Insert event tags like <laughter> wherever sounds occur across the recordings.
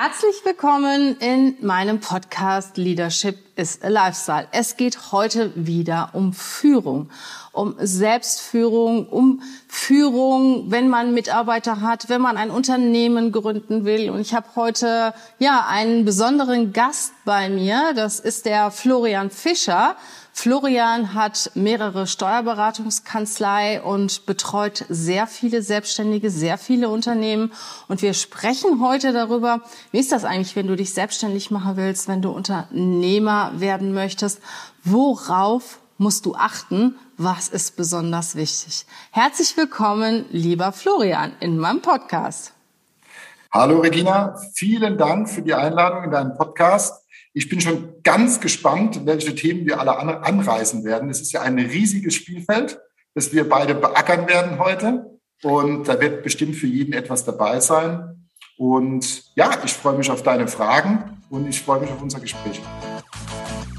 Herzlich willkommen in meinem Podcast Leadership is a Lifestyle. Es geht heute wieder um Führung, um Selbstführung, um Führung, wenn man Mitarbeiter hat, wenn man ein Unternehmen gründen will. Und ich habe heute ja einen besonderen Gast bei mir. Das ist der Florian Fischer. Florian hat mehrere Steuerberatungskanzlei und betreut sehr viele Selbstständige, sehr viele Unternehmen. Und wir sprechen heute darüber, wie ist das eigentlich, wenn du dich selbstständig machen willst, wenn du Unternehmer werden möchtest? Worauf musst du achten? Was ist besonders wichtig? Herzlich willkommen, lieber Florian, in meinem Podcast. Hallo Regina, vielen Dank für die Einladung in deinen Podcast. Ich bin schon ganz gespannt, welche Themen wir alle anreißen werden. Es ist ja ein riesiges Spielfeld, das wir beide beackern werden heute. Und da wird bestimmt für jeden etwas dabei sein. Und ja, ich freue mich auf deine Fragen und ich freue mich auf unser Gespräch.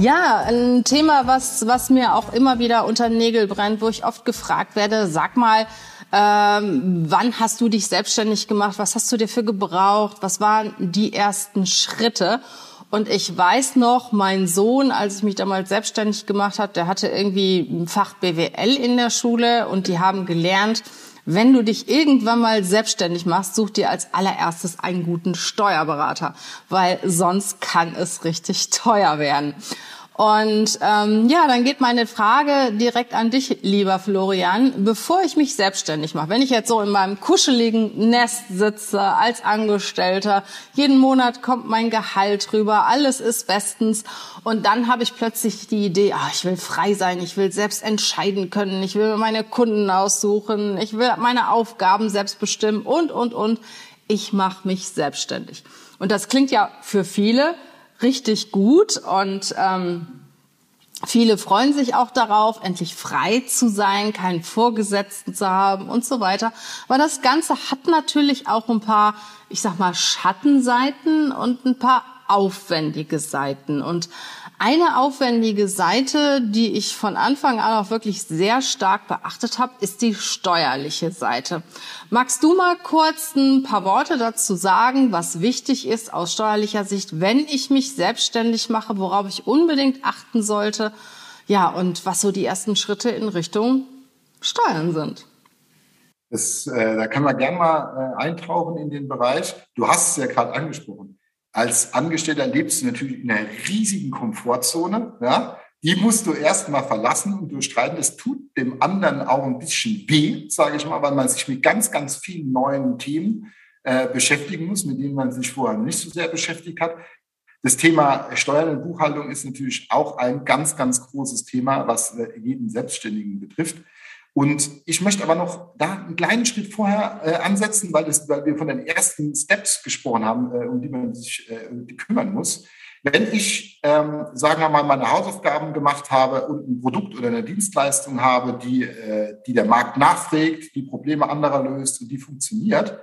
Ja, ein Thema, was, was mir auch immer wieder unter Nägel brennt, wo ich oft gefragt werde, sag mal, ähm, wann hast du dich selbstständig gemacht? Was hast du dir für gebraucht? Was waren die ersten Schritte? Und ich weiß noch, mein Sohn, als ich mich damals selbstständig gemacht habe, der hatte irgendwie ein Fach BWL in der Schule und die haben gelernt, wenn du dich irgendwann mal selbstständig machst, such dir als allererstes einen guten Steuerberater, weil sonst kann es richtig teuer werden. Und ähm, ja, dann geht meine Frage direkt an dich, lieber Florian. Bevor ich mich selbstständig mache, wenn ich jetzt so in meinem kuscheligen Nest sitze als Angestellter, jeden Monat kommt mein Gehalt rüber, alles ist bestens und dann habe ich plötzlich die Idee, ah, ich will frei sein, ich will selbst entscheiden können, ich will meine Kunden aussuchen, ich will meine Aufgaben selbst bestimmen und, und, und. Ich mache mich selbstständig. Und das klingt ja für viele richtig gut und ähm, viele freuen sich auch darauf, endlich frei zu sein, keinen Vorgesetzten zu haben und so weiter. Aber das Ganze hat natürlich auch ein paar, ich sag mal, Schattenseiten und ein paar aufwendige Seiten. Und eine aufwendige Seite, die ich von Anfang an auch wirklich sehr stark beachtet habe, ist die steuerliche Seite. Magst du mal kurz ein paar Worte dazu sagen, was wichtig ist aus steuerlicher Sicht, wenn ich mich selbstständig mache, worauf ich unbedingt achten sollte? Ja, und was so die ersten Schritte in Richtung Steuern sind. Das, äh, da kann man gerne mal äh, eintauchen in den Bereich. Du hast es ja gerade angesprochen als Angestellter lebst du natürlich in einer riesigen Komfortzone. Ja? Die musst du erst mal verlassen und durchstreiten. Das tut dem anderen auch ein bisschen weh, sage ich mal, weil man sich mit ganz, ganz vielen neuen Themen äh, beschäftigen muss, mit denen man sich vorher nicht so sehr beschäftigt hat. Das Thema Steuern und Buchhaltung ist natürlich auch ein ganz, ganz großes Thema, was äh, jeden Selbstständigen betrifft. Und ich möchte aber noch da einen kleinen Schritt vorher äh, ansetzen, weil, das, weil wir von den ersten Steps gesprochen haben, äh, um die man sich äh, kümmern muss. Wenn ich, ähm, sagen wir mal, meine Hausaufgaben gemacht habe und ein Produkt oder eine Dienstleistung habe, die, äh, die der Markt nachfragt, die Probleme anderer löst und die funktioniert,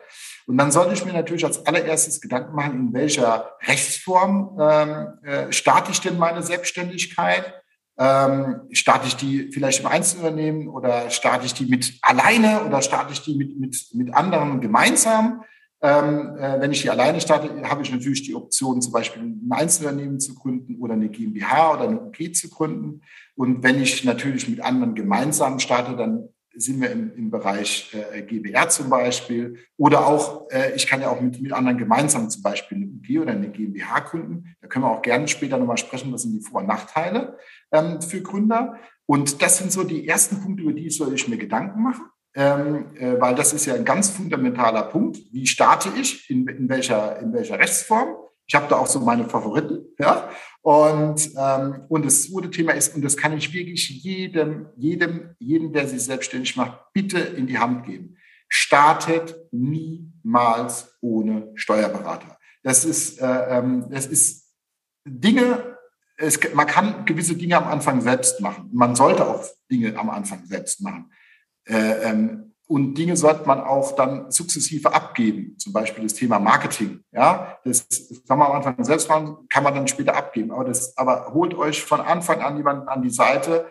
und dann sollte ich mir natürlich als allererstes Gedanken machen, in welcher Rechtsform ähm, äh, starte ich denn meine Selbstständigkeit? Ähm, starte ich die vielleicht im Einzelunternehmen oder starte ich die mit alleine oder starte ich die mit, mit, mit anderen gemeinsam? Ähm, äh, wenn ich die alleine starte, habe ich natürlich die Option, zum Beispiel ein Einzelunternehmen zu gründen oder eine GmbH oder eine UG zu gründen. Und wenn ich natürlich mit anderen gemeinsam starte, dann sind wir im, im Bereich äh, GBR zum Beispiel. Oder auch, äh, ich kann ja auch mit, mit anderen gemeinsam zum Beispiel eine UG oder eine GmbH gründen. Da können wir auch gerne später nochmal sprechen, was sind die Vor- und Nachteile ähm, für Gründer. Und das sind so die ersten Punkte, über die soll ich mir Gedanken machen. Ähm, äh, weil das ist ja ein ganz fundamentaler Punkt. Wie starte ich? In, in, welcher, in welcher Rechtsform? Ich habe da auch so meine Favoriten, ja. Und, ähm, und das zweite Thema ist, und das kann ich wirklich jedem, jedem, jedem, der sich selbstständig macht, bitte in die Hand geben. Startet niemals ohne Steuerberater. Das ist, äh, ähm, das ist Dinge, es, man kann gewisse Dinge am Anfang selbst machen. Man sollte auch Dinge am Anfang selbst machen. Äh, ähm, und Dinge sollte man auch dann sukzessive abgeben. Zum Beispiel das Thema Marketing. Ja, das, kann man am Anfang selbst machen, kann man dann später abgeben. Aber das, aber holt euch von Anfang an jemanden an die Seite,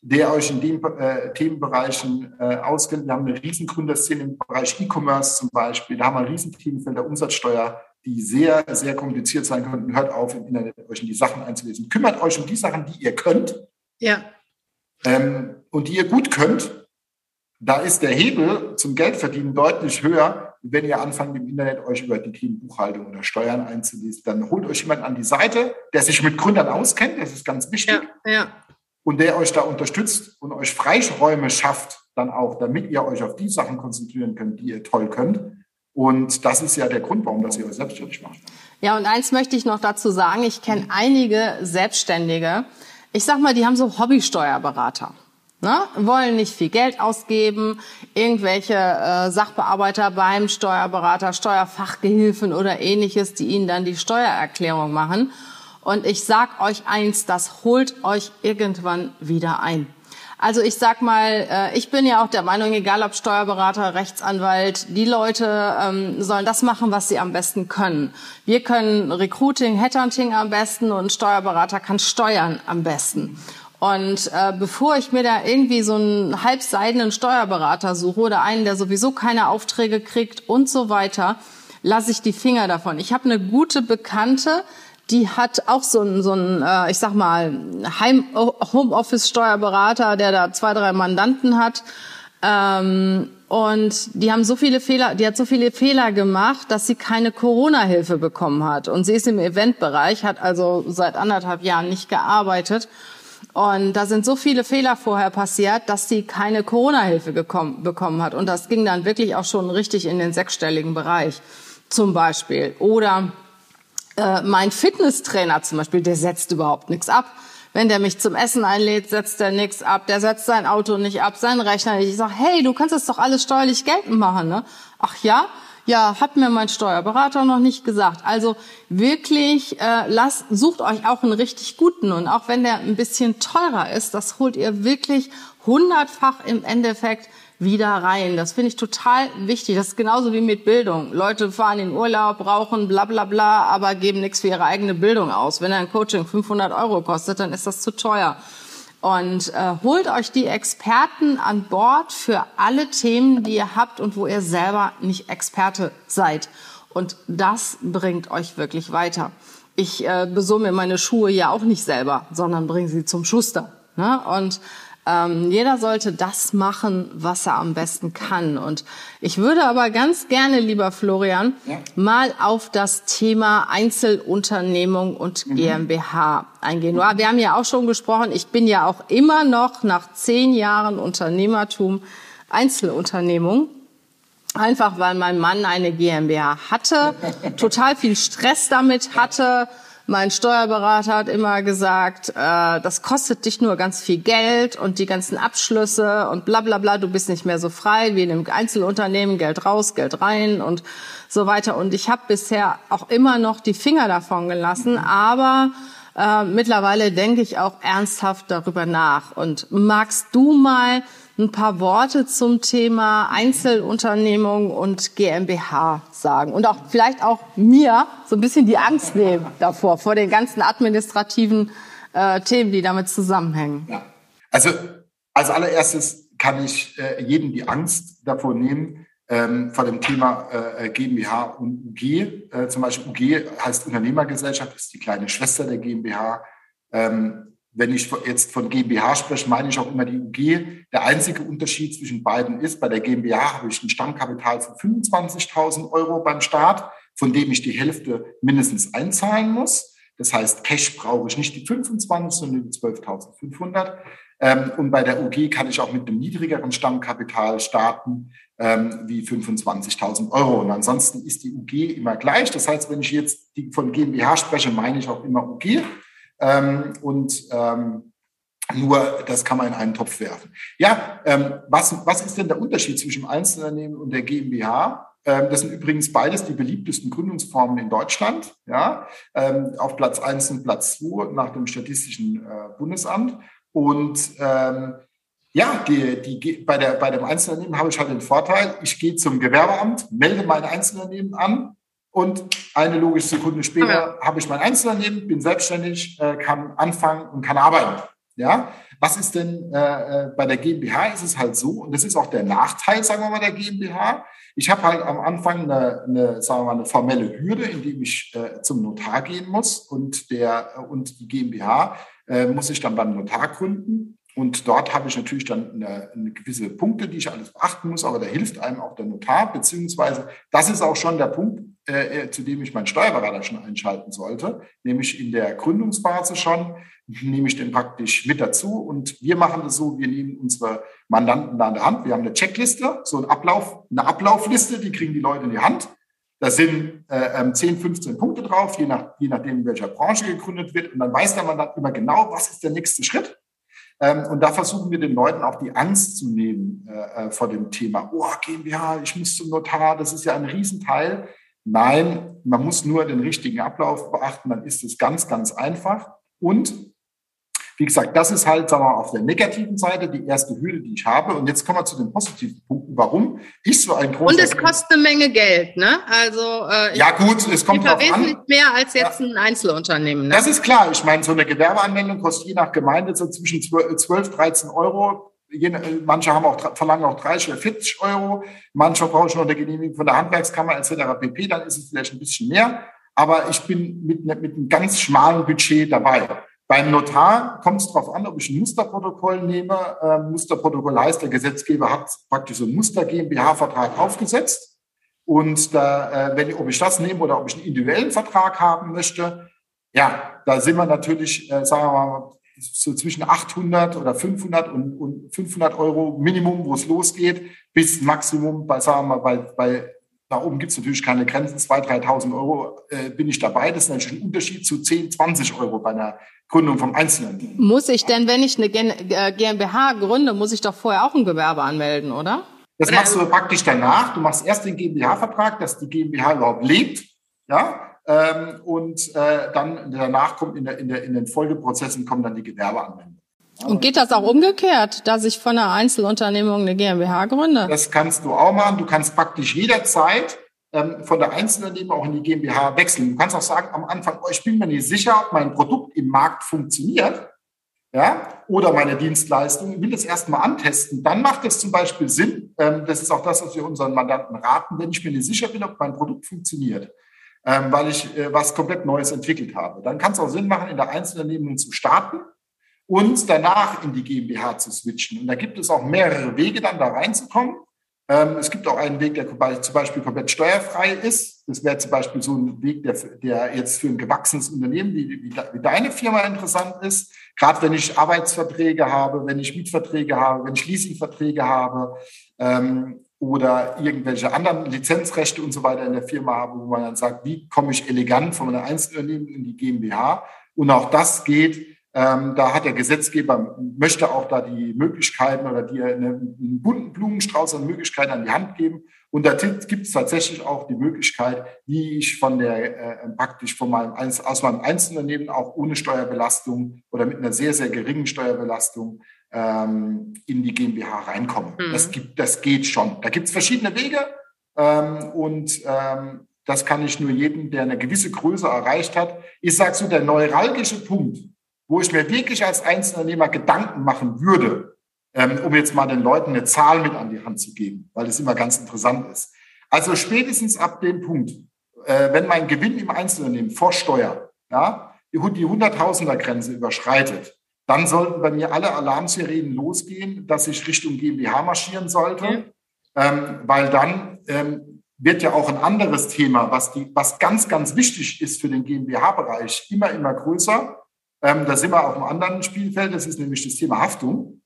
der euch in den äh, Themenbereichen äh, auskennt. Wir haben eine riesen Gründerszene im Bereich E-Commerce zum Beispiel. Da haben wir ein riesen Themenfeld der Umsatzsteuer, die sehr, sehr kompliziert sein könnten. Hört auf, im Internet euch in die Sachen einzulesen. Kümmert euch um die Sachen, die ihr könnt. Ja. Ähm, und die ihr gut könnt da ist der Hebel zum Geldverdienen deutlich höher, wenn ihr anfangt im Internet euch über die Themen Buchhaltung oder Steuern einzulesen. Dann holt euch jemand an die Seite, der sich mit Gründern auskennt, das ist ganz wichtig. Ja, ja. Und der euch da unterstützt und euch Freiräume schafft, dann auch, damit ihr euch auf die Sachen konzentrieren könnt, die ihr toll könnt. Und das ist ja der Grund, warum das ihr selbstständig macht. Ja, und eins möchte ich noch dazu sagen. Ich kenne einige Selbstständige. Ich sag mal, die haben so Hobbysteuerberater. Ne? Wollen nicht viel Geld ausgeben, irgendwelche äh, Sachbearbeiter beim Steuerberater, Steuerfachgehilfen oder ähnliches, die ihnen dann die Steuererklärung machen. Und ich sag euch eins, das holt euch irgendwann wieder ein. Also ich sag mal, äh, ich bin ja auch der Meinung, egal ob Steuerberater, Rechtsanwalt, die Leute ähm, sollen das machen, was sie am besten können. Wir können Recruiting, Headhunting am besten und Steuerberater kann Steuern am besten. Und äh, bevor ich mir da irgendwie so einen halbseidenen Steuerberater suche oder einen, der sowieso keine Aufträge kriegt und so weiter, lasse ich die Finger davon. Ich habe eine gute Bekannte, die hat auch so einen, so einen äh, ich sag mal, Homeoffice-Steuerberater, der da zwei, drei Mandanten hat. Ähm, und die haben so viele Fehler, die hat so viele Fehler gemacht, dass sie keine Corona-Hilfe bekommen hat. Und sie ist im Eventbereich, hat also seit anderthalb Jahren nicht gearbeitet und da sind so viele Fehler vorher passiert, dass sie keine Corona-Hilfe bekommen hat. Und das ging dann wirklich auch schon richtig in den sechsstelligen Bereich zum Beispiel. Oder äh, mein Fitnesstrainer zum Beispiel, der setzt überhaupt nichts ab. Wenn der mich zum Essen einlädt, setzt er nichts ab. Der setzt sein Auto nicht ab, seinen Rechner nicht. Ich sage, hey, du kannst das doch alles steuerlich geltend machen. Ne? Ach ja? Ja, hat mir mein Steuerberater noch nicht gesagt. Also wirklich, äh, lasst, sucht euch auch einen richtig guten. Und auch wenn der ein bisschen teurer ist, das holt ihr wirklich hundertfach im Endeffekt wieder rein. Das finde ich total wichtig. Das ist genauso wie mit Bildung. Leute fahren in Urlaub, brauchen bla bla bla, aber geben nichts für ihre eigene Bildung aus. Wenn ein Coaching 500 Euro kostet, dann ist das zu teuer. Und äh, holt euch die Experten an Bord für alle Themen, die ihr habt und wo ihr selber nicht Experte seid. Und das bringt euch wirklich weiter. Ich äh, besumme meine Schuhe ja auch nicht selber, sondern bringe sie zum Schuster. Ne? Und ähm, jeder sollte das machen, was er am besten kann. Und ich würde aber ganz gerne, lieber Florian, ja. mal auf das Thema Einzelunternehmung und mhm. GmbH eingehen. Mhm. Wir haben ja auch schon gesprochen, ich bin ja auch immer noch nach zehn Jahren Unternehmertum Einzelunternehmung. Einfach weil mein Mann eine GmbH hatte, <laughs> total viel Stress damit hatte mein Steuerberater hat immer gesagt, äh, das kostet dich nur ganz viel Geld und die ganzen Abschlüsse und bla bla bla, du bist nicht mehr so frei wie in einem Einzelunternehmen, Geld raus, Geld rein und so weiter. Und ich habe bisher auch immer noch die Finger davon gelassen, aber äh, mittlerweile denke ich auch ernsthaft darüber nach. Und magst du mal ein paar Worte zum Thema Einzelunternehmung und GmbH sagen und auch vielleicht auch mir so ein bisschen die Angst nehmen davor, vor den ganzen administrativen äh, Themen, die damit zusammenhängen. Ja. Also als allererstes kann ich äh, jedem die Angst davor nehmen, ähm, vor dem Thema äh, GmbH und UG. Äh, zum Beispiel UG heißt Unternehmergesellschaft, ist die kleine Schwester der GmbH. Ähm, wenn ich jetzt von GmbH spreche, meine ich auch immer die UG. Der einzige Unterschied zwischen beiden ist, bei der GmbH habe ich ein Stammkapital von 25.000 Euro beim Start, von dem ich die Hälfte mindestens einzahlen muss. Das heißt, Cash brauche ich nicht die 25, sondern die 12.500. Ähm, und bei der UG kann ich auch mit einem niedrigeren Stammkapital starten, ähm, wie 25.000 Euro. Und ansonsten ist die UG immer gleich. Das heißt, wenn ich jetzt von GmbH spreche, meine ich auch immer UG. Ähm, und ähm, nur das kann man in einen Topf werfen. Ja, ähm, was, was ist denn der Unterschied zwischen dem Einzelunternehmen und der GmbH? Ähm, das sind übrigens beides die beliebtesten Gründungsformen in Deutschland. Ja, ähm, auf Platz eins und Platz zwei nach dem Statistischen äh, Bundesamt. Und ähm, ja, die, die, bei, der, bei dem Einzelunternehmen habe ich halt den Vorteil, ich gehe zum Gewerbeamt, melde mein Einzelunternehmen an und eine logische Sekunde später ja. habe ich mein Einzelunternehmen, bin selbstständig, äh, kann anfangen und kann arbeiten. Ja, was ist denn äh, äh bei der GmbH? Ist es halt so, und das ist auch der Nachteil, sagen wir mal, der GmbH. Ich habe halt am Anfang eine, eine, sagen wir mal, eine formelle Hürde, indem ich äh, zum Notar gehen muss und der und die GmbH äh, muss ich dann beim Notar gründen. Und dort habe ich natürlich dann eine, eine, gewisse Punkte, die ich alles beachten muss, aber da hilft einem auch der Notar, beziehungsweise das ist auch schon der Punkt, äh, äh zu dem ich meinen Steuerberater schon einschalten sollte, nämlich in der Gründungsphase schon, nehme ich den praktisch mit dazu und wir machen das so, wir nehmen unsere Mandanten da an der Hand, wir haben eine Checkliste, so ein Ablauf, eine Ablaufliste, die kriegen die Leute in die Hand. Da sind äh, 10, ähm, 15 Punkte drauf, je, nach, je nachdem, in welcher Branche gegründet wird. Und dann weiß der Mandant immer genau, was ist der nächste Schritt. Ähm, und da versuchen wir den Leuten auch die Angst zu nehmen äh, äh, vor dem Thema. Oh, GmbH, ich muss zum Notar, das ist ja ein Riesenteil. Nein, man muss nur den richtigen Ablauf beachten, dann ist es ganz, ganz einfach. Und wie gesagt, das ist halt, sagen wir mal, auf der negativen Seite die erste Hürde, die ich habe. Und jetzt kommen wir zu den positiven Punkten, warum ich so ein großer... Und es kostet eine Menge Geld, ne? Also äh, Ja gut, es kommt drauf an. mehr als jetzt ja. ein Einzelunternehmen. Ne? Das ist klar. Ich meine, so eine Gewerbeanmeldung kostet je nach Gemeinde so zwischen 12, 13 Euro. Manche haben auch, verlangen auch 30 oder 40 Euro. Manche brauchen noch eine Genehmigung von der Handwerkskammer etc. pp. Dann ist es vielleicht ein bisschen mehr. Aber ich bin mit, mit einem ganz schmalen Budget dabei. Beim Notar kommt es darauf an, ob ich ein Musterprotokoll nehme. Ähm, Musterprotokoll heißt, der Gesetzgeber hat praktisch so einen Muster GmbH-Vertrag aufgesetzt. Und da, äh, wenn ob ich das nehme oder ob ich einen individuellen Vertrag haben möchte, ja, da sind wir natürlich, äh, sagen wir mal, so zwischen 800 oder 500 und, und 500 Euro Minimum, wo es losgeht, bis Maximum bei, sagen wir mal, bei, bei da oben gibt es natürlich keine Grenzen. 2.000, 3.000 Euro äh, bin ich dabei. Das ist natürlich ein Unterschied zu 10, 20 Euro bei einer Gründung vom Einzelnen. Muss ich denn, wenn ich eine GmbH äh, gründe, muss ich doch vorher auch ein Gewerbe anmelden, oder? Das machst du praktisch danach. Du machst erst den GmbH-Vertrag, dass die GmbH überhaupt lebt. Ja, ähm, und äh, dann danach kommt in, der, in, der, in den Folgeprozessen kommen dann die Gewerbeanmeldungen. Und geht das auch umgekehrt, dass ich von einer Einzelunternehmung eine GmbH gründe? Das kannst du auch machen. Du kannst praktisch jederzeit ähm, von der Einzelunternehmung auch in die GmbH wechseln. Du kannst auch sagen am Anfang, oh, ich bin mir nicht sicher, ob mein Produkt im Markt funktioniert. Ja, oder meine Dienstleistung, ich will das erstmal antesten, dann macht es zum Beispiel Sinn, ähm, das ist auch das, was wir unseren Mandanten raten, wenn ich mir nicht sicher bin, ob mein Produkt funktioniert, ähm, weil ich äh, was komplett Neues entwickelt habe. Dann kann es auch Sinn machen, in der Einzelunternehmung zu starten und danach in die GmbH zu switchen. Und da gibt es auch mehrere Wege, dann da reinzukommen. Ähm, es gibt auch einen Weg, der zum Beispiel komplett steuerfrei ist. Das wäre zum Beispiel so ein Weg, der, der jetzt für ein gewachsenes Unternehmen wie, wie, wie deine Firma interessant ist. Gerade wenn ich Arbeitsverträge habe, wenn ich Mietverträge habe, wenn ich Leasingverträge habe ähm, oder irgendwelche anderen Lizenzrechte und so weiter in der Firma habe, wo man dann sagt, wie komme ich elegant von einem Einzelunternehmen in die GmbH? Und auch das geht ähm, da hat der Gesetzgeber, möchte auch da die Möglichkeiten oder dir einen, einen bunten Blumenstrauß an Möglichkeiten an die Hand geben. Und da gibt es tatsächlich auch die Möglichkeit, wie ich von der äh, praktisch von meinem aus meinem Einzelunternehmen auch ohne Steuerbelastung oder mit einer sehr, sehr geringen Steuerbelastung ähm, in die GmbH reinkomme. Mhm. Das, gibt, das geht schon. Da gibt es verschiedene Wege ähm, und ähm, das kann ich nur jedem, der eine gewisse Größe erreicht hat. Ich sage so, der neuralgische Punkt, wo ich mir wirklich als Einzelunternehmer Gedanken machen würde, ähm, um jetzt mal den Leuten eine Zahl mit an die Hand zu geben, weil das immer ganz interessant ist. Also spätestens ab dem Punkt, äh, wenn mein Gewinn im Einzelunternehmen vor Steuer ja, die, die 100.000er Grenze überschreitet, dann sollten bei mir alle Alarmsirenen losgehen, dass ich Richtung GmbH marschieren sollte, mhm. ähm, weil dann ähm, wird ja auch ein anderes Thema, was, die, was ganz, ganz wichtig ist für den GmbH-Bereich, immer, immer größer. Ähm, da sind wir auf einem anderen Spielfeld, das ist nämlich das Thema Haftung.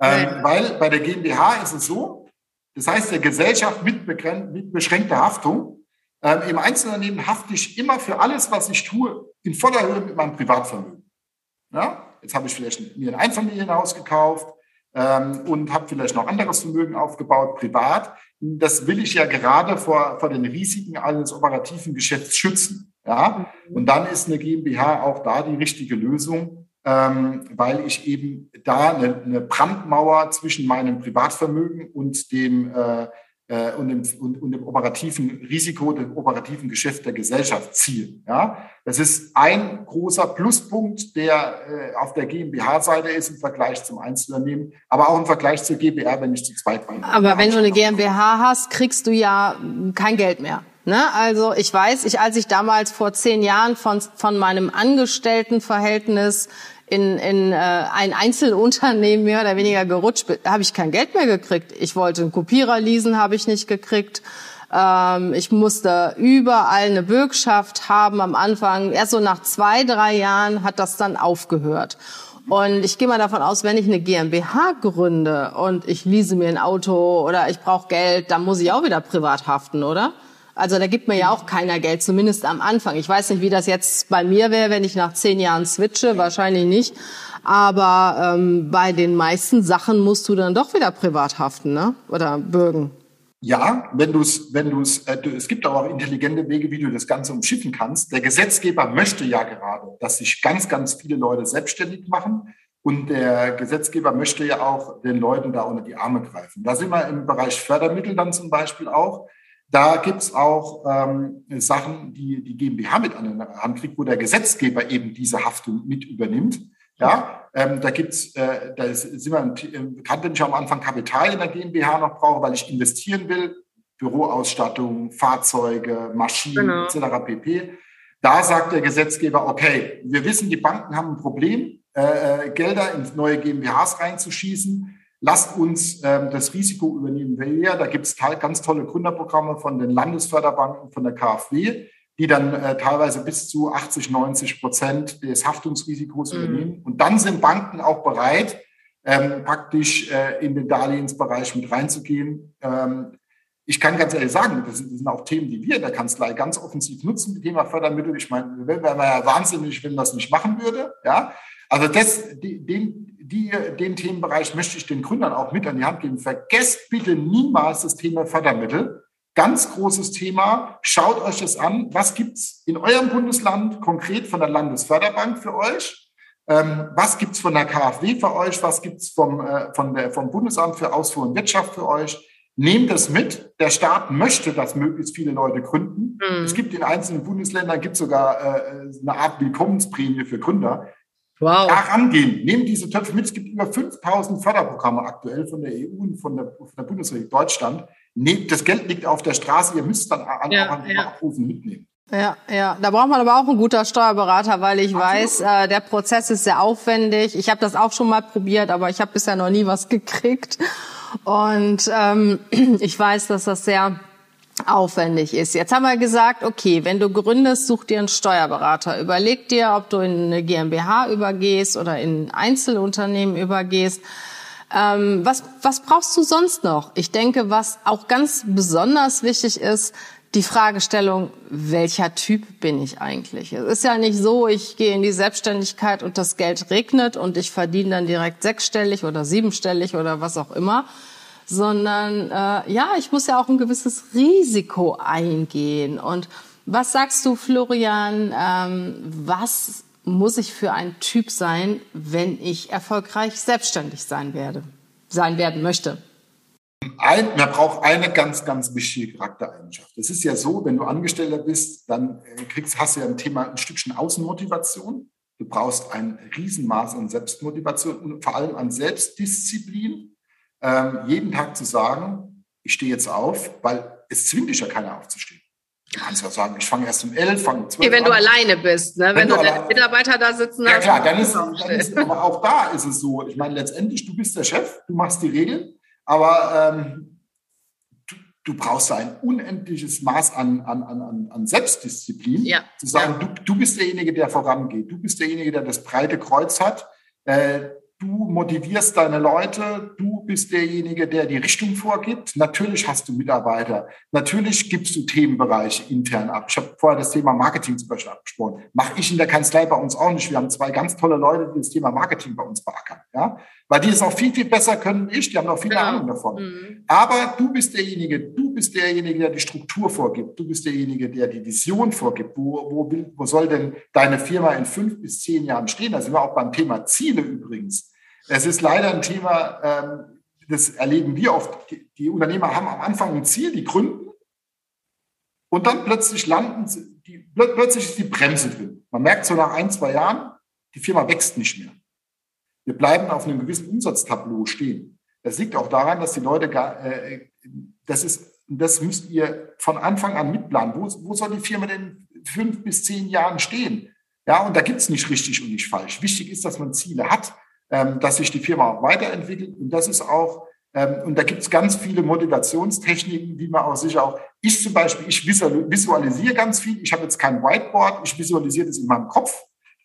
Ähm, weil bei der GmbH ist es so, das heißt, der Gesellschaft mit, mit beschränkter Haftung. Ähm, Im Einzelunternehmen hafte ich immer für alles, was ich tue, in voller Höhe mit meinem Privatvermögen. Ja? Jetzt habe ich vielleicht mir ein Einfamilienhaus gekauft, ähm, und habe vielleicht noch anderes Vermögen aufgebaut, privat. Das will ich ja gerade vor, vor den Risiken eines operativen Geschäfts schützen. Ja? Mhm. Und dann ist eine GmbH auch da die richtige Lösung, ähm, weil ich eben da eine, eine Brandmauer zwischen meinem Privatvermögen und dem äh, äh, und, dem, und, und dem operativen Risiko, dem operativen Geschäft der Gesellschaft zielen. Ja? Das ist ein großer Pluspunkt, der äh, auf der GmbH-Seite ist im Vergleich zum Einzelunternehmen, aber auch im Vergleich zur GbR, wenn ich zu zweit bin. Aber wenn du eine GmbH hast, kriegst du ja kein Geld mehr. Ne? Also ich weiß, ich, als ich damals vor zehn Jahren von, von meinem Angestelltenverhältnis in, in äh, ein Einzelunternehmen mehr oder weniger gerutscht habe ich kein Geld mehr gekriegt. Ich wollte einen Kopierer leasen, habe ich nicht gekriegt. Ähm, ich musste überall eine Bürgschaft haben am Anfang. Erst so nach zwei, drei Jahren hat das dann aufgehört. Und ich gehe mal davon aus, wenn ich eine GmbH gründe und ich lease mir ein Auto oder ich brauche Geld, dann muss ich auch wieder privat haften, oder? Also da gibt mir ja auch keiner Geld, zumindest am Anfang. Ich weiß nicht, wie das jetzt bei mir wäre, wenn ich nach zehn Jahren switche, wahrscheinlich nicht. Aber ähm, bei den meisten Sachen musst du dann doch wieder privat haften, ne? Oder bürgen. Ja, wenn du es, wenn du es, äh, es gibt aber auch intelligente Wege, wie du das Ganze umschiffen kannst. Der Gesetzgeber möchte ja gerade, dass sich ganz, ganz viele Leute selbstständig machen. Und der Gesetzgeber möchte ja auch den Leuten da unter die Arme greifen. Da sind wir im Bereich Fördermittel dann zum Beispiel auch. Da gibt's auch ähm, Sachen, die die GmbH mit an der Hand kriegt, wo der Gesetzgeber eben diese Haftung mit übernimmt. Ja, ähm, da gibt's, äh, da sind wir bekannt, wenn ich am Anfang Kapital in der GmbH noch brauche, weil ich investieren will, Büroausstattung, Fahrzeuge, Maschinen genau. etc. pp. Da sagt der Gesetzgeber, okay, wir wissen, die Banken haben ein Problem, äh, äh Gelder in neue GmbHs reinzuschießen lasst uns ähm, das Risiko übernehmen wir. Da gibt es ganz tolle Gründerprogramme von den Landesförderbanken, von der KfW, die dann äh, teilweise bis zu 80, 90 Prozent des Haftungsrisikos mhm. übernehmen. Und dann sind Banken auch bereit, ähm, praktisch äh, in den Darlehensbereich mit reinzugehen. Ähm, ich kann ganz ehrlich sagen, das sind, das sind, auch Themen, die wir in der Kanzlei ganz offensiv nutzen, das Thema Fördermittel. Ich meine, wir wären ja wahnsinnig, wenn das nicht machen würde. Ja, also das, den, die, den Themenbereich möchte ich den Gründern auch mit an die Hand geben. Vergesst bitte niemals das Thema Fördermittel. Ganz großes Thema. Schaut euch das an. Was gibt's in eurem Bundesland konkret von der Landesförderbank für euch? Ähm, was gibt's von der KfW für euch? Was gibt's vom, äh, von der, vom Bundesamt für Ausfuhr und Wirtschaft für euch? Nehmt das mit. Der Staat möchte, dass möglichst viele Leute gründen. Mhm. Es gibt in einzelnen Bundesländern gibt sogar äh, eine Art Willkommensprämie für Gründer. Wow. Da rangehen, nehmen diese Töpfe mit. Es gibt über 5000 Förderprogramme aktuell von der EU und von der, von der Bundesrepublik Deutschland. Nehmt, das Geld liegt auf der Straße, ihr müsst dann an, ja, auch an ja. Abrufen mitnehmen. Ja, ja, da braucht man aber auch einen guten Steuerberater, weil ich Absolut. weiß, äh, der Prozess ist sehr aufwendig. Ich habe das auch schon mal probiert, aber ich habe bisher noch nie was gekriegt. Und ähm, <clears throat> ich weiß, dass das sehr aufwendig ist. Jetzt haben wir gesagt, okay, wenn du gründest, such dir einen Steuerberater. Überleg dir, ob du in eine GmbH übergehst oder in ein Einzelunternehmen übergehst. Ähm, was, was brauchst du sonst noch? Ich denke, was auch ganz besonders wichtig ist, die Fragestellung, welcher Typ bin ich eigentlich? Es ist ja nicht so, ich gehe in die Selbstständigkeit und das Geld regnet und ich verdiene dann direkt sechsstellig oder siebenstellig oder was auch immer, sondern äh, ja, ich muss ja auch ein gewisses Risiko eingehen. Und was sagst du, Florian, ähm, was muss ich für ein Typ sein, wenn ich erfolgreich selbstständig sein werde, sein werden möchte? Ein, man braucht eine ganz, ganz wichtige Charaktereigenschaft. Es ist ja so, wenn du Angestellter bist, dann äh, kriegst, hast du ja ein Thema, ein Stückchen Außenmotivation. Du brauchst ein Riesenmaß an Selbstmotivation und vor allem an Selbstdisziplin ähm, jeden Tag zu sagen, ich stehe jetzt auf, weil es zwingt dich ja keiner aufzustehen. Du kannst ja sagen, ich fange erst um elf, fange um zwölf Wenn an. du alleine bist, ne? wenn, wenn du, du Mitarbeiter da sitzen hast. Ja klar, dann ist, dann ist, aber auch da ist es so. Ich meine, letztendlich, du bist der Chef, du machst die Regeln, aber ähm, du, du, brauchst ein unendliches Maß an, an, an, an Selbstdisziplin, ja. zu sagen, ja. du, du bist derjenige, der vorangeht, du bist derjenige, der das breite Kreuz hat, äh, du motivierst deine Leute, du bist derjenige, der die Richtung vorgibt. Natürlich hast du Mitarbeiter. Natürlich gibst du Themenbereiche intern ab. Ich habe vorher das Thema Marketing zum Beispiel abgesprochen. Mache ich in der Kanzlei bei uns auch nicht. Wir haben zwei ganz tolle Leute, die das Thema Marketing bei uns beackern. Ja? Weil die es auch viel, viel besser können wie ich. Die haben auch viel ja. Ahnung davon. Mhm. Aber du bist derjenige, du bist derjenige, der die Struktur vorgibt. Du bist derjenige, der die Vision vorgibt. Wo, wo, wo soll denn deine Firma in fünf bis zehn Jahren stehen? Da sind wir auch beim Thema Ziele übrigens. Es ist leider ein Thema, ähm, das erleben wir oft. Die, Unternehmer haben am Anfang ein Ziel, die gründen und dann plötzlich landen, die, plötzlich ist die Bremse drin. Man merkt so nach ein, zwei Jahren, die Firma wächst nicht mehr. Wir bleiben auf einem gewissen Umsatztableau stehen. Das liegt auch daran, dass die Leute gar, äh, das ist, das müsst ihr von Anfang an mitplanen. Wo, wo soll die Firma denn fünf bis zehn Jahren stehen? Ja, und da gibt es nicht richtig und nicht falsch. Wichtig ist, dass man Ziele hat ähm, dass sich die Firma auch weiterentwickelt. Und das ist auch, ähm, und da gibt es ganz viele Motivationstechniken, die man auch sicher auch, ich zum Beispiel, ich visualisiere ganz viel. Ich habe jetzt kein Whiteboard, ich visualisiere das in meinem Kopf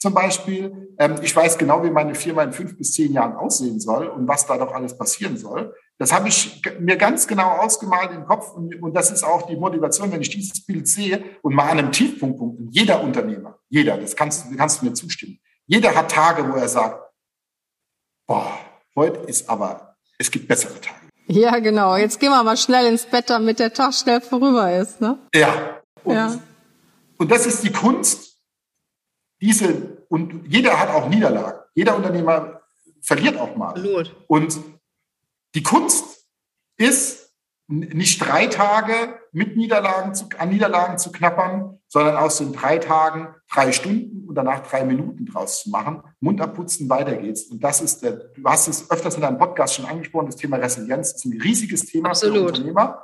zum Beispiel. Ähm, ich weiß genau, wie meine Firma in fünf bis zehn Jahren aussehen soll und was da doch alles passieren soll. Das habe ich mir ganz genau ausgemalt im Kopf und, und, das ist auch die Motivation, wenn ich dieses Bild sehe und mal an einem Tiefpunkt, jeder Unternehmer, jeder, das kannst, kannst du mir zustimmen, jeder hat Tage, wo er sagt, boah, heute ist aber, es gibt bessere Tage. Ja, genau. Jetzt gehen wir mal schnell ins Bett, damit der Tag schnell vorüber ist. Ne? Ja. Und, ja. und das ist die Kunst, diese, und jeder hat auch Niederlagen. Jeder Unternehmer verliert auch mal. Absolut. Und die Kunst ist, nicht drei Tage mit Niederlagen zu, an Niederlagen zu knappern, sondern aus den drei Tagen drei Stunden und danach drei Minuten draus zu machen. Mund abputzen, weiter geht's. Und das ist der, du hast es öfters in deinem Podcast schon angesprochen, das Thema Resilienz ist ein riesiges Thema Absolut. für Unternehmer.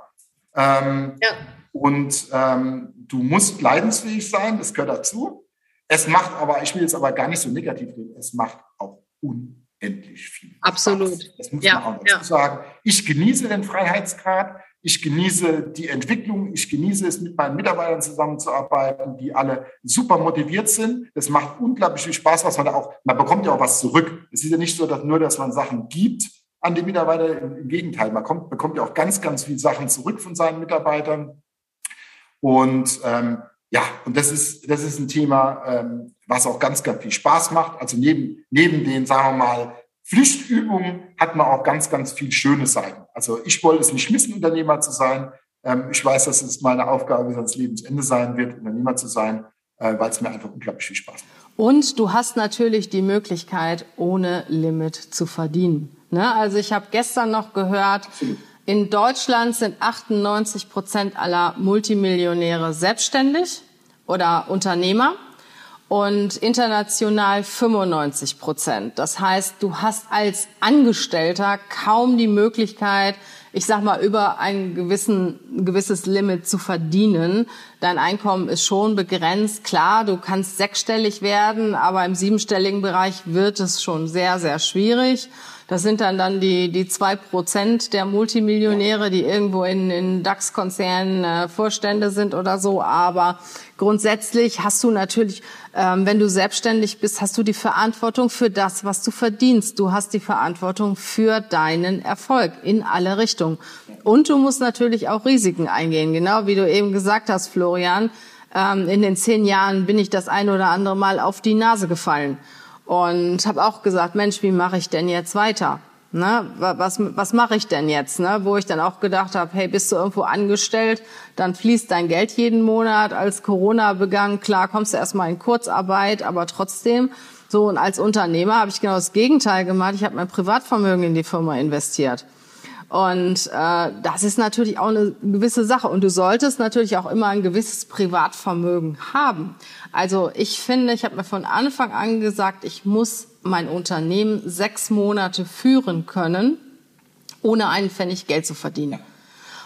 Ähm, ja. Und ähm, du musst leidensfähig sein, das gehört dazu. Es macht aber, ich will jetzt aber gar nicht so negativ reden, es macht auch unendlich viel. Absolut. Spaß. Das muss ja. man auch dazu ja. sagen. Ich genieße den Freiheitsgrad. Ich genieße die Entwicklung, ich genieße es, mit meinen Mitarbeitern zusammenzuarbeiten, die alle super motiviert sind. Das macht unglaublich viel Spaß, was man da auch, man bekommt ja auch was zurück. Es ist ja nicht so, dass nur, dass man Sachen gibt an die Mitarbeiter. Im Gegenteil, man kommt, bekommt ja auch ganz, ganz viele Sachen zurück von seinen Mitarbeitern. Und ähm, ja, und das ist, das ist ein Thema, ähm, was auch ganz, ganz viel Spaß macht. Also neben, neben den, sagen wir mal, Pflichtübungen hat man auch ganz, ganz viel schöne Seiten. Also ich wollte es nicht missen, Unternehmer zu sein. Ähm, ich weiß, dass es meine Aufgabe bis ans Lebensende sein wird, Unternehmer zu sein, äh, weil es mir einfach unglaublich viel Spaß macht. Und du hast natürlich die Möglichkeit, ohne Limit zu verdienen. Ne? Also ich habe gestern noch gehört, Absolut. In Deutschland sind 98 Prozent aller Multimillionäre selbstständig oder Unternehmer und international 95 Prozent. Das heißt, du hast als Angestellter kaum die Möglichkeit, ich sag mal, über ein gewissen, gewisses Limit zu verdienen. Dein Einkommen ist schon begrenzt. Klar, du kannst sechsstellig werden, aber im siebenstelligen Bereich wird es schon sehr, sehr schwierig. Das sind dann dann die, die zwei Prozent der Multimillionäre, die irgendwo in, in DAX-Konzernen äh, Vorstände sind oder so. Aber grundsätzlich hast du natürlich, ähm, wenn du selbstständig bist, hast du die Verantwortung für das, was du verdienst. Du hast die Verantwortung für deinen Erfolg in alle Richtungen. Und du musst natürlich auch Risiken eingehen. Genau wie du eben gesagt hast, Florian. Ähm, in den zehn Jahren bin ich das ein oder andere Mal auf die Nase gefallen und habe auch gesagt, Mensch, wie mache ich denn jetzt weiter? Ne, was was mache ich denn jetzt? Ne? Wo ich dann auch gedacht habe, hey, bist du irgendwo angestellt, dann fließt dein Geld jeden Monat. Als Corona begann, klar, kommst du erstmal in Kurzarbeit, aber trotzdem. So, und als Unternehmer habe ich genau das Gegenteil gemacht. Ich habe mein Privatvermögen in die Firma investiert. Und äh, das ist natürlich auch eine gewisse Sache. Und du solltest natürlich auch immer ein gewisses Privatvermögen haben. Also ich finde, ich habe mir von Anfang an gesagt, ich muss mein Unternehmen sechs Monate führen können, ohne einen Pfennig Geld zu verdienen.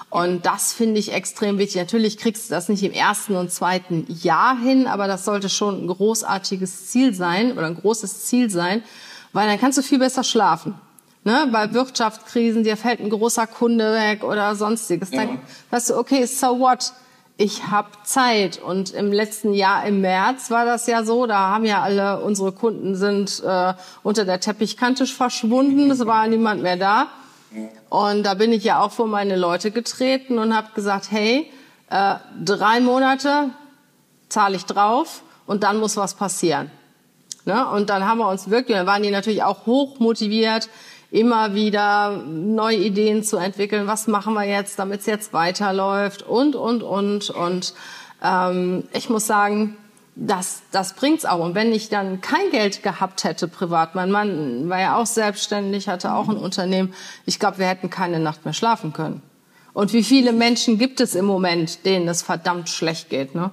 Und das finde ich extrem wichtig. Natürlich kriegst du das nicht im ersten und zweiten Jahr hin, aber das sollte schon ein großartiges Ziel sein oder ein großes Ziel sein, weil dann kannst du viel besser schlafen ne, bei Wirtschaftskrisen, dir fällt ein großer Kunde weg oder sonstiges. Ja. Dann weißt du, okay, so what? Ich habe Zeit. Und im letzten Jahr im März war das ja so, da haben ja alle unsere Kunden sind äh, unter der Teppichkante verschwunden, es war niemand mehr da. Und da bin ich ja auch vor meine Leute getreten und habe gesagt, hey, äh, drei Monate zahle ich drauf und dann muss was passieren. Ne? Und dann haben wir uns wirklich, dann waren die natürlich auch hoch motiviert, immer wieder neue Ideen zu entwickeln. Was machen wir jetzt, damit es jetzt weiterläuft und, und, und. Und ähm, ich muss sagen, das, das bringt's auch. Und wenn ich dann kein Geld gehabt hätte privat, mein Mann war ja auch selbstständig, hatte auch ein Unternehmen, ich glaube, wir hätten keine Nacht mehr schlafen können. Und wie viele Menschen gibt es im Moment, denen es verdammt schlecht geht, ne?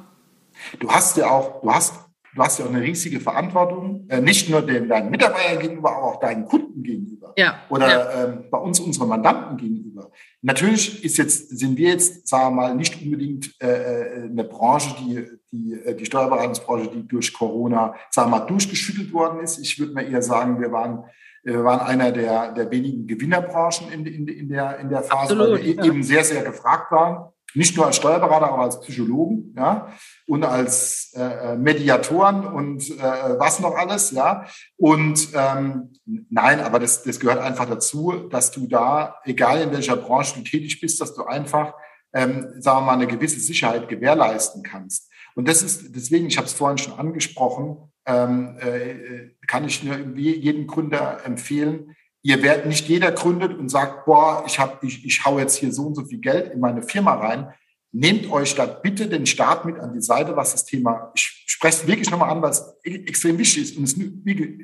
Du hast ja auch, du hast, du hast ja auch eine riesige Verantwortung, äh, nicht nur den, deinen Mitarbeitern gegenüber, aber auch deinen Kunden gegenüber. Ja. Oder ja. Ähm, bei uns unseren Mandanten gegenüber. Natürlich ist jetzt, sind wir jetzt, sagen wir mal, nicht unbedingt äh, äh eine Branche, die, die, äh, die Steuerberatungsbranche, die durch Corona, sagen wir mal, durchgeschüttelt worden ist. Ich würde mal eher sagen, wir waren wir waren einer der, der wenigen Gewinnerbranchen in, in, in, der, in der Phase, Absolut, weil wir ja. eben sehr, sehr gefragt waren. Nicht nur als Steuerberater, aber als Psychologen, ja, und als äh, Mediatoren und äh, was noch alles, ja. Und ähm, nein, aber das, das gehört einfach dazu, dass du da, egal in welcher Branche du tätig bist, dass du einfach, ähm, sagen wir mal, eine gewisse Sicherheit gewährleisten kannst. Und das ist deswegen, ich habe es vorhin schon angesprochen, ähm, äh, kann ich nur jedem Gründer empfehlen. Ihr werdet nicht jeder gründet und sagt, boah, ich habe, ich, ich hau jetzt hier so und so viel Geld in meine Firma rein. Nehmt euch da bitte den Staat mit an die Seite, was das Thema, ich spreche es wirklich nochmal an, weil es e-, extrem wichtig ist. Und es,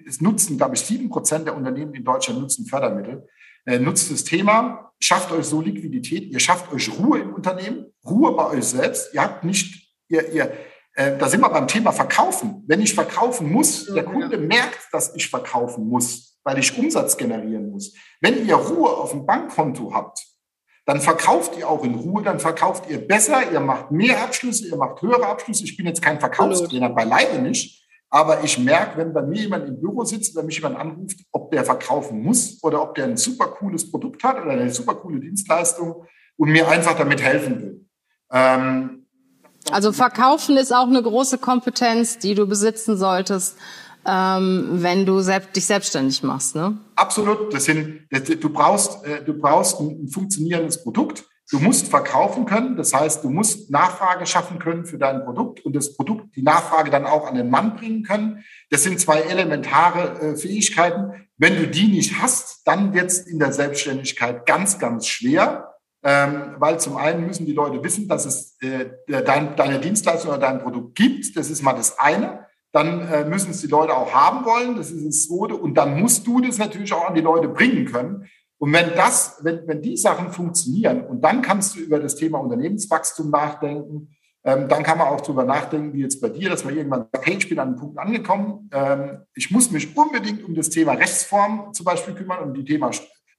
es nutzen, glaube ich, sieben Prozent der Unternehmen in Deutschland nutzen Fördermittel. Äh, nutzt das Thema, schafft euch so Liquidität, ihr schafft euch Ruhe im Unternehmen, Ruhe bei euch selbst. Ihr habt nicht, ihr, ihr, äh, da sind wir beim Thema Verkaufen. Wenn ich verkaufen muss, der Kunde merkt, dass ich verkaufen muss, weil ich Umsatz generieren muss. Wenn ihr Ruhe auf dem Bankkonto habt, dann verkauft ihr auch in Ruhe, dann verkauft ihr besser, ihr macht mehr Abschlüsse, ihr macht höhere Abschlüsse. Ich bin jetzt kein Verkaufstrainer, beileibe nicht. Aber ich merke, wenn bei mir jemand im Büro sitzt oder mich jemand anruft, ob der verkaufen muss oder ob der ein super cooles Produkt hat oder eine super coole Dienstleistung und mir einfach damit helfen will. Ähm, also verkaufen ist auch eine große Kompetenz, die du besitzen solltest, ähm, wenn du selbst, dich selbstständig machst. Ne? Absolut. Das sind, du brauchst, äh, du brauchst ein funktionierendes Produkt. Du musst verkaufen können. Das heißt, du musst Nachfrage schaffen können für dein Produkt und das Produkt, die Nachfrage dann auch an den Mann bringen können. Das sind zwei elementare äh, Fähigkeiten. Wenn du die nicht hast, dann wird es in der Selbstständigkeit ganz, ganz schwer ähm, weil zum einen müssen die Leute wissen, dass es äh, dein, deine Dienstleistung oder dein Produkt gibt. Das ist mal das eine. Dann äh, müssen es die Leute auch haben wollen. Das ist das zweite. Und dann musst du das natürlich auch an die Leute bringen können. Und wenn das, wenn, wenn die Sachen funktionieren und dann kannst du über das Thema Unternehmenswachstum nachdenken, ähm, dann kann man auch darüber nachdenken, wie jetzt bei dir, dass man irgendwann sagt, hey, ich bin an einem Punkt angekommen, ähm, ich muss mich unbedingt um das Thema Rechtsform zum Beispiel kümmern, um die Thema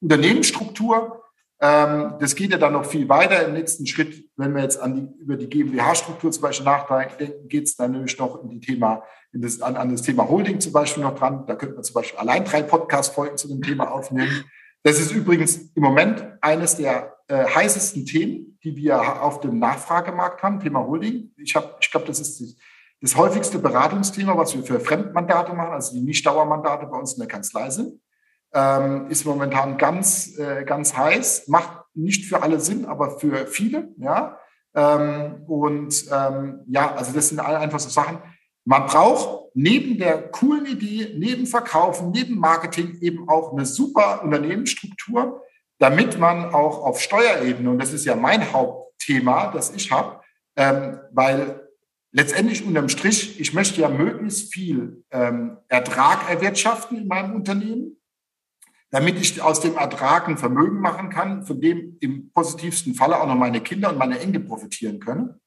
Unternehmensstruktur. Ähm, das geht ja dann noch viel weiter. Im nächsten Schritt, wenn wir jetzt die, über die GmbH-Struktur zum Beispiel nachdenken, geht es dann nämlich noch in die Thema, das, an, an das Thema Holding zum Beispiel noch dran. Da könnte man zum Beispiel allein drei Podcast-Folgen zu dem Thema aufnehmen. Das ist übrigens im Moment eines der äh, heißesten Themen, die wir auf dem Nachfragemarkt haben, Thema Holding. Ich, ich glaube, das ist das, das häufigste Beratungsthema, was wir für Fremdmandate machen, also die Nicht-Dauermandate bei uns in der Kanzlei sind ähm, ist momentan ganz, äh, ganz heiß, macht nicht für alle Sinn, aber für viele, ja. Ähm, und ähm, ja, also das sind einfach so Sachen. Man braucht neben der coolen Idee, neben Verkaufen, neben Marketing eben auch eine super Unternehmensstruktur, damit man auch auf Steuerebene, und das ist ja mein Hauptthema, das ich habe, ähm, weil letztendlich unterm Strich, ich möchte ja möglichst viel ähm, Ertrag erwirtschaften in meinem Unternehmen damit ich aus dem Ertrag ein Vermögen machen kann, von dem im positivsten Falle auch noch meine Kinder und meine Enkel profitieren können.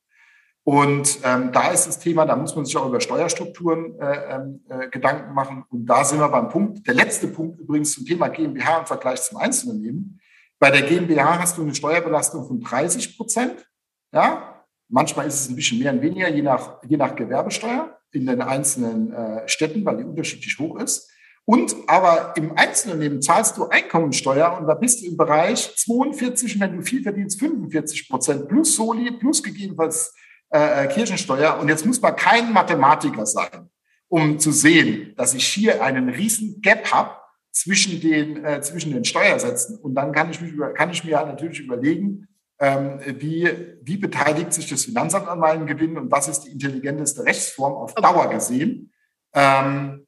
Und ähm, da ist das Thema, da muss man sich auch über Steuerstrukturen äh, ähm, äh, Gedanken machen. Und da sind wir beim Punkt. Der letzte Punkt übrigens zum Thema GmbH im Vergleich zum Einzelunternehmen. Bei der GmbH hast du eine Steuerbelastung von 30 Prozent. Ja, manchmal ist es ein bisschen mehr und weniger, je nach, je nach Gewerbesteuer in den einzelnen äh, Städten, weil die unterschiedlich hoch ist. Und aber im Einzelunternehmen zahlst du Einkommensteuer und da bist du im Bereich 42, wenn du viel verdienst, 45 Prozent plus Soli, plus gegebenenfalls äh, äh, Kirchensteuer. Und jetzt muss man kein Mathematiker sein, um zu sehen, dass ich hier einen riesen Gap habe zwischen den, äh, zwischen den Steuersätzen. Und dann kann ich, mich über, kann ich mir natürlich überlegen, ähm, wie, wie beteiligt sich das Finanzamt an meinem Gewinn und was ist die intelligenteste Rechtsform auf Dauer gesehen. Ähm,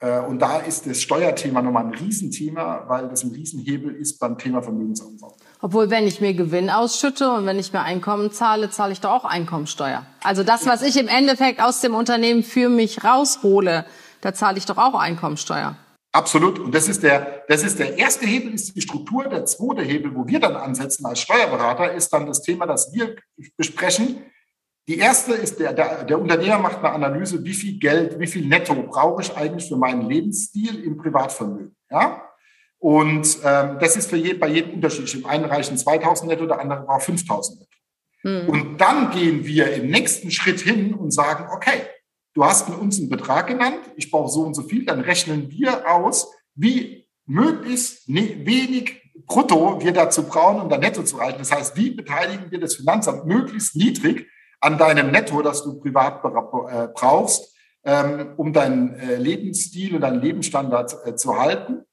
äh, und da ist das Steuerthema nochmal ein Riesenthema, weil das ein Riesenhebel ist beim Thema Vermögensaufbau. Obwohl, wenn ich mir Gewinn ausschütte und wenn ich mir Einkommen zahle, zahle ich doch auch Einkommensteuer. Also das, was ich im Endeffekt aus dem Unternehmen für mich raushole, da zahle ich doch auch Einkommensteuer. Absolut. Und das ist der, das ist der erste Hebel, ist die Struktur. Der zweite Hebel, wo wir dann ansetzen als Steuerberater, ist dann das Thema, das wir besprechen. Die erste ist, der, der, der Unternehmer macht eine Analyse, wie viel Geld, wie viel Netto brauche ich eigentlich für meinen Lebensstil im Privatvermögen. Ja? Und ähm, das ist für je, bei jedem unterschiedlich. Im einen reichen 2000 Netto, der andere braucht 5000 Netto. Mhm. Und dann gehen wir im nächsten Schritt hin und sagen, okay, du hast uns einen Betrag genannt, ich brauche so und so viel, dann rechnen wir aus, wie möglichst ne, wenig brutto wir dazu brauchen, um dein Netto zu erreichen. Das heißt, wie beteiligen wir das Finanzamt möglichst niedrig an deinem Netto, das du privat äh, brauchst, ähm, um deinen äh, Lebensstil und deinen Lebensstandard äh, zu halten.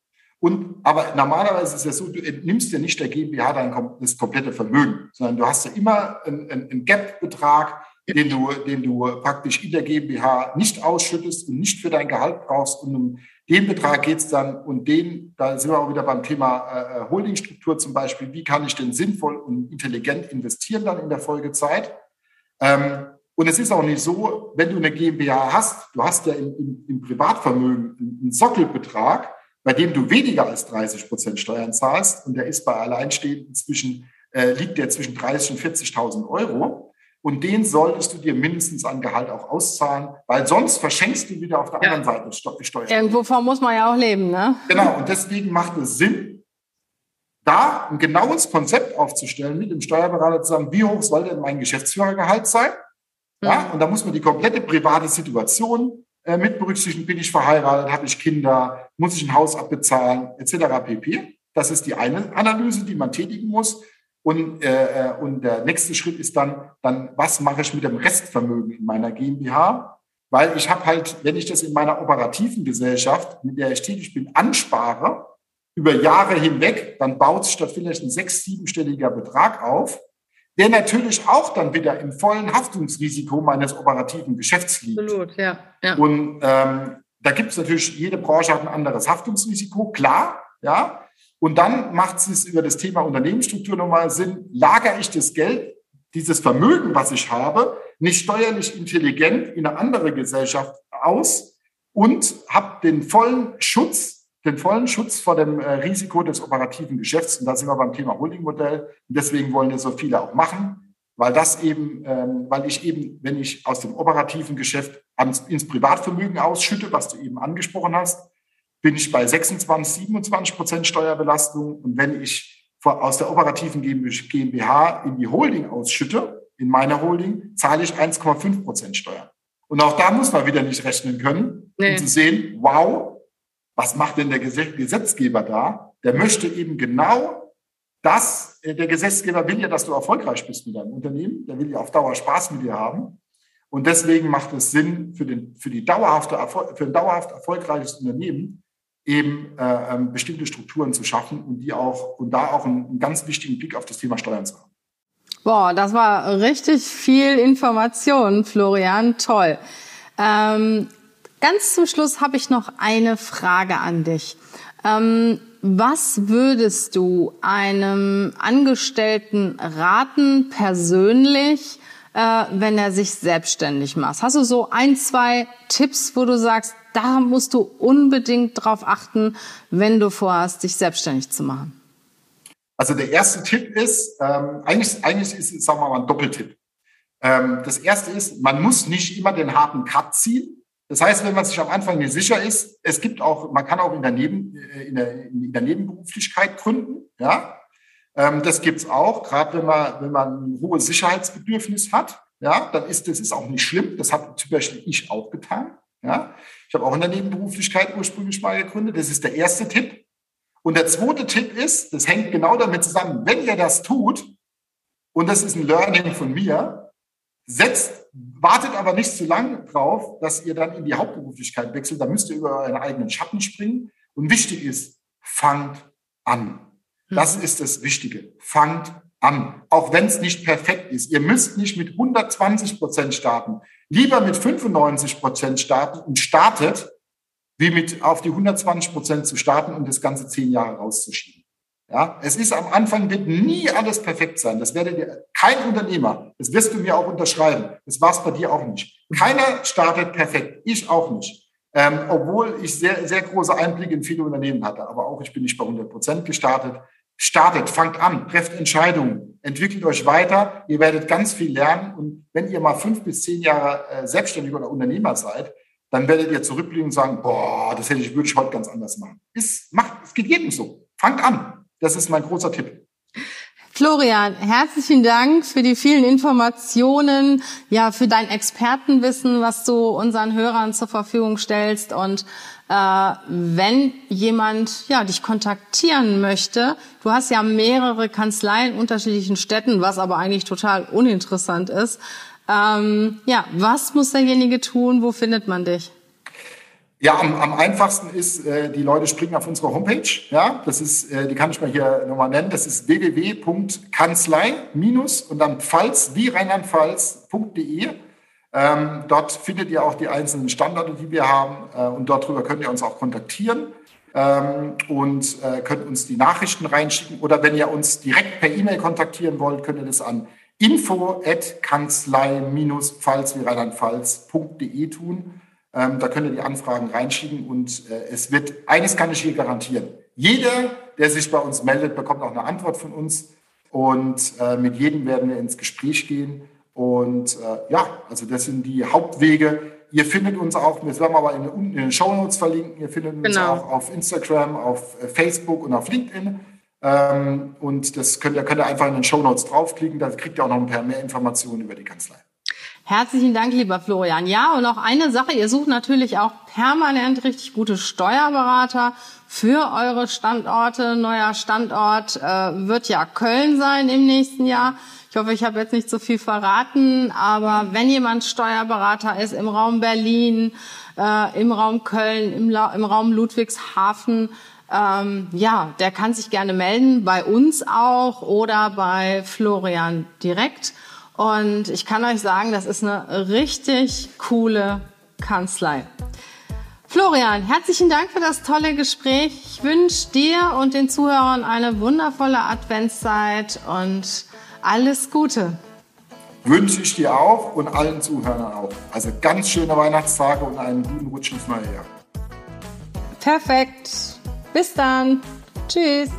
Und, aber normalerweise ist es ja so, du entnimmst ja nicht der GmbH dein das komplette Vermögen, sondern du hast ja immer einen, einen Gap-Betrag, den du, den du praktisch in der GmbH nicht ausschüttest und nicht für dein Gehalt brauchst. Und um den Betrag geht es dann und den, da sind wir auch wieder beim Thema äh, Holdingstruktur zum Beispiel, wie kann ich denn sinnvoll und intelligent investieren dann in der Folgezeit. Ähm, und es ist auch nicht so, wenn du eine GmbH hast, du hast ja im, im, im Privatvermögen einen Sockelbetrag, bei dem du weniger als 30 Prozent Steuern zahlst und der ist bei Alleinstehenden zwischen, äh, liegt der zwischen 30 und 40.000 Euro. Und den solltest du dir mindestens an Gehalt auch auszahlen, weil sonst verschenkst du wieder auf der ja. anderen Seite die Steuern. Irgendwovon muss man ja auch leben, ne? Genau. Und deswegen macht es Sinn, da ein genaues Konzept aufzustellen mit dem Steuerberater zusammen. Wie hoch soll denn mein Geschäftsführergehalt sein? Ja, mhm. und da muss man die komplette private Situation äh, mit berücksichtigen. Bin ich verheiratet? Habe ich Kinder? Muss ich ein Haus abbezahlen? Etc. pp. Das ist die eine Analyse, die man tätigen muss. Und, äh, äh, und der nächste Schritt ist dann, dann, was mache ich mit dem Restvermögen in meiner GmbH? Weil ich habe halt, wenn ich das in meiner operativen Gesellschaft, mit der ich tätig bin, anspare, über Jahre hinweg, dann baut sich da vielleicht ein sechs-, siebenstelliger Betrag auf, der natürlich auch dann wieder im vollen Haftungsrisiko meines operativen Geschäfts liegt. Absolut, ja. ja. Und ähm, da gibt es natürlich, jede Branche hat ein anderes Haftungsrisiko, klar, ja. Und dann macht es über das Thema Unternehmensstruktur nochmal Sinn, lagere ich das Geld, dieses Vermögen, was ich habe, nicht steuerlich intelligent in eine andere Gesellschaft aus und habe den vollen Schutz, den vollen Schutz vor dem äh, Risiko des operativen Geschäfts. Und da sind wir beim Thema Holdingmodell. Und deswegen wollen ja so viele auch machen, weil das eben, ähm, weil ich eben, wenn ich aus dem operativen Geschäft ins Privatvermögen ausschütte, was du eben angesprochen hast, bin ich bei 26, 27 Prozent Steuerbelastung. Und wenn ich aus der operativen GmbH in die Holding ausschütte, in meiner Holding, zahle ich 1,5 Prozent Steuern. Und auch da muss man wieder nicht rechnen können, nee. um zu sehen, wow, was macht denn der Gesetzgeber da? Der möchte eben genau das, äh, der Gesetzgeber will ja, dass du erfolgreich bist mit deinem Unternehmen, der will ja auf Dauer Spaß mit dir haben. Und deswegen macht es Sinn für, den, für, die dauerhafte, für ein dauerhaft erfolgreiches Unternehmen, eben äh, ähm, bestimmte Strukturen zu schaffen und die auch und da auch einen, einen ganz wichtigen Blick auf das Thema Steuern zu haben. Boah, das war richtig viel Information, Florian. Toll. Ähm, ganz zum Schluss habe ich noch eine Frage an dich. Ähm, was würdest du einem Angestellten raten, persönlich, äh, wenn er sich selbstständig macht? Hast du so ein, zwei Tipps, wo du sagst, da musst du unbedingt drauf achten, wenn du vorhast, dich selbstständig zu machen? Also der erste Tipp ist, ähm, eigentlich, eigentlich ist es, sagen wir mal, ein Doppeltipp. Ähm, das erste ist, man muss nicht immer den harten Cut ziehen. Das heißt, wenn man sich am Anfang nicht sicher ist, es gibt auch, man kann auch in der, Neben, äh, in der, in der Nebenberuflichkeit gründen, ja. Ähm, das gibt's auch, gerade wenn man, wenn man ein hohes Sicherheitsbedürfnis hat, ja, dann ist das ist auch nicht schlimm. Das habe zum Beispiel ich auch getan. Ja? Ich habe auch in der Nebenberuflichkeit ursprünglich mal gegründet. Das ist der erste Tipp. Und der zweite Tipp ist, das hängt genau damit zusammen, wenn ihr das tut, und das ist ein Learning von mir, setzt, wartet aber nicht zu lange drauf, dass ihr dann in die Hauptberuflichkeit wechselt. Da müsst ihr über euren eigenen Schatten springen, Und wichtig ist, fangt an. Das mhm. ist das Wichtige. Fangt an. Auch wenn es nicht perfekt ist. Ihr müsst nicht mit 120 Prozent starten. Lieber mit 95 Prozent starten und startet, wie mit auf die 120 Prozent zu starten und das ganze zehn Jahre rauszuschieben. Ja, es ist am Anfang wird nie alles perfekt sein. Das werdet ihr, kein Unternehmer, das wirst du mir auch unterschreiben. Das war es bei dir auch nicht. Keiner startet perfekt. Ich auch nicht. Ähm, obwohl ich sehr, sehr große Einblicke in viele Unternehmen hatte. Aber auch ich bin nicht bei 100 Prozent gestartet. Startet, fangt an, trefft Entscheidungen, entwickelt euch weiter. Ihr werdet ganz viel lernen. Und wenn ihr mal fünf bis zehn Jahre äh, selbstständig oder Unternehmer seid, dann werdet ihr zurückblicken und sagen, boah, das hätte ich, würde ich heute ganz anders machen. Es macht, es geht jedem so. Fangt an. Das ist mein großer Tipp. Florian, herzlichen Dank für die vielen Informationen, ja, für dein Expertenwissen, was du unseren Hörern zur Verfügung stellst. Und äh, wenn jemand ja dich kontaktieren möchte, du hast ja mehrere Kanzleien in unterschiedlichen Städten, was aber eigentlich total uninteressant ist. Ähm, ja, was muss derjenige tun? Wo findet man dich? Ja, am, am einfachsten ist, äh, die Leute springen auf unsere Homepage. Ja, das ist, äh, die kann ich mal hier nochmal nennen. Das ist www.kanzlei- und dann Pfalz wie Rheinland-Pfalz.de. Ähm, dort findet ihr auch die einzelnen Standorte, die wir haben. Äh, und dort drüber könnt ihr uns auch kontaktieren ähm, und äh, könnt uns die Nachrichten reinschicken. Oder wenn ihr uns direkt per E-Mail kontaktieren wollt, könnt ihr das an info at kanzlei-pfalz wie Rheinland-Pfalz.de tun. Ähm, da könnt ihr die Anfragen reinschieben und äh, es wird, eines kann ich hier garantieren. Jeder, der sich bei uns meldet, bekommt auch eine Antwort von uns und äh, mit jedem werden wir ins Gespräch gehen. Und äh, ja, also das sind die Hauptwege. Ihr findet uns auch, das werden wir aber in, in den Show Notes verlinken, ihr findet uns genau. auch auf Instagram, auf äh, Facebook und auf LinkedIn. Ähm, und das könnt ihr, könnt ihr einfach in den Show Notes draufklicken, da kriegt ihr auch noch ein paar mehr Informationen über die Kanzlei. Herzlichen Dank, lieber Florian. Ja, und noch eine Sache, ihr sucht natürlich auch permanent richtig gute Steuerberater für eure Standorte. Neuer Standort äh, wird ja Köln sein im nächsten Jahr. Ich hoffe, ich habe jetzt nicht so viel verraten, aber wenn jemand Steuerberater ist im Raum Berlin, äh, im Raum Köln, im, im Raum Ludwigshafen, ähm, ja, der kann sich gerne melden, bei uns auch oder bei Florian direkt. Und ich kann euch sagen, das ist eine richtig coole Kanzlei. Florian, herzlichen Dank für das tolle Gespräch. Ich wünsche dir und den Zuhörern eine wundervolle Adventszeit und alles Gute. Wünsche ich dir auch und allen Zuhörern auch. Also ganz schöne Weihnachtstage und einen guten Rutsch ins neue Jahr. Perfekt. Bis dann. Tschüss.